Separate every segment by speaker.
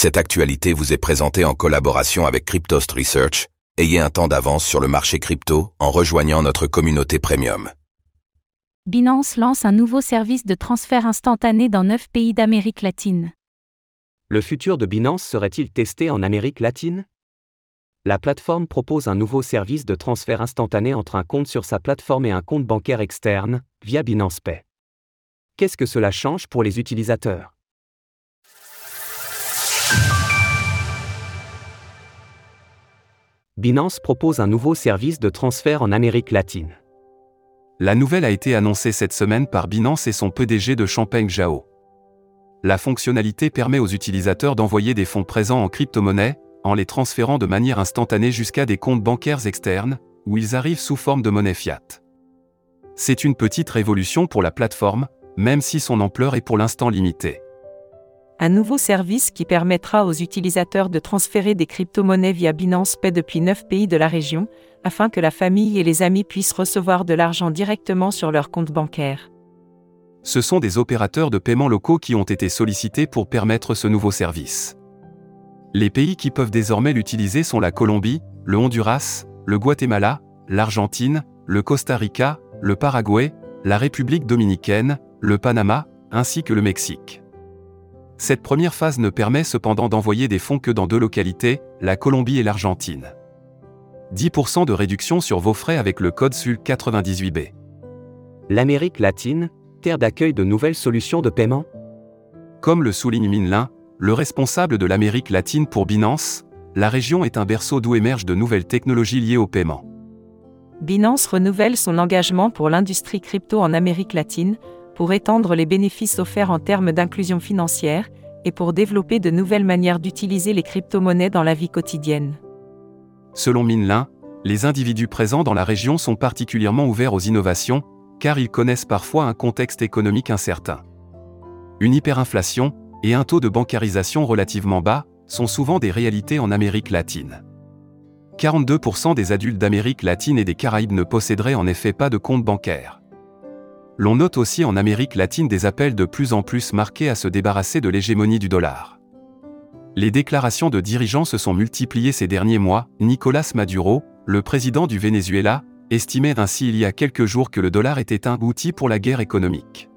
Speaker 1: Cette actualité vous est présentée en collaboration avec Cryptost Research. Ayez un temps d'avance sur le marché crypto en rejoignant notre communauté premium.
Speaker 2: Binance lance un nouveau service de transfert instantané dans 9 pays d'Amérique latine.
Speaker 3: Le futur de Binance serait-il testé en Amérique latine? La plateforme propose un nouveau service de transfert instantané entre un compte sur sa plateforme et un compte bancaire externe, via Binance Pay. Qu'est-ce que cela change pour les utilisateurs? Binance propose un nouveau service de transfert en Amérique latine.
Speaker 4: La nouvelle a été annoncée cette semaine par Binance et son PDG de Champagne Zhao. La fonctionnalité permet aux utilisateurs d'envoyer des fonds présents en crypto-monnaie, en les transférant de manière instantanée jusqu'à des comptes bancaires externes, où ils arrivent sous forme de monnaie fiat. C'est une petite révolution pour la plateforme, même si son ampleur est pour l'instant limitée
Speaker 5: un nouveau service qui permettra aux utilisateurs de transférer des crypto-monnaies via Binance Pay depuis 9 pays de la région, afin que la famille et les amis puissent recevoir de l'argent directement sur leur compte bancaire.
Speaker 4: Ce sont des opérateurs de paiement locaux qui ont été sollicités pour permettre ce nouveau service. Les pays qui peuvent désormais l'utiliser sont la Colombie, le Honduras, le Guatemala, l'Argentine, le Costa Rica, le Paraguay, la République dominicaine, le Panama, ainsi que le Mexique. Cette première phase ne permet cependant d'envoyer des fonds que dans deux localités, la Colombie et l'Argentine. 10% de réduction sur vos frais avec le code SUL 98B.
Speaker 3: L'Amérique latine, terre d'accueil de nouvelles solutions de paiement
Speaker 4: Comme le souligne Minlin, le responsable de l'Amérique latine pour Binance, la région est un berceau d'où émergent de nouvelles technologies liées au paiement.
Speaker 5: Binance renouvelle son engagement pour l'industrie crypto en Amérique latine, pour étendre les bénéfices offerts en termes d'inclusion financière, et pour développer de nouvelles manières d'utiliser les crypto-monnaies dans la vie quotidienne.
Speaker 4: Selon Minlin, les individus présents dans la région sont particulièrement ouverts aux innovations, car ils connaissent parfois un contexte économique incertain. Une hyperinflation et un taux de bancarisation relativement bas sont souvent des réalités en Amérique latine. 42% des adultes d'Amérique latine et des Caraïbes ne posséderaient en effet pas de compte bancaire. L'on note aussi en Amérique latine des appels de plus en plus marqués à se débarrasser de l'hégémonie du dollar. Les déclarations de dirigeants se sont multipliées ces derniers mois. Nicolas Maduro, le président du Venezuela, estimait ainsi il y a quelques jours que le dollar était un outil pour la guerre économique.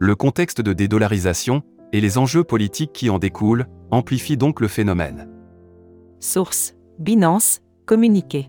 Speaker 4: Le contexte de dédollarisation, et les enjeux politiques qui en découlent, amplifient donc le phénomène.
Speaker 5: Source Binance, communiqué.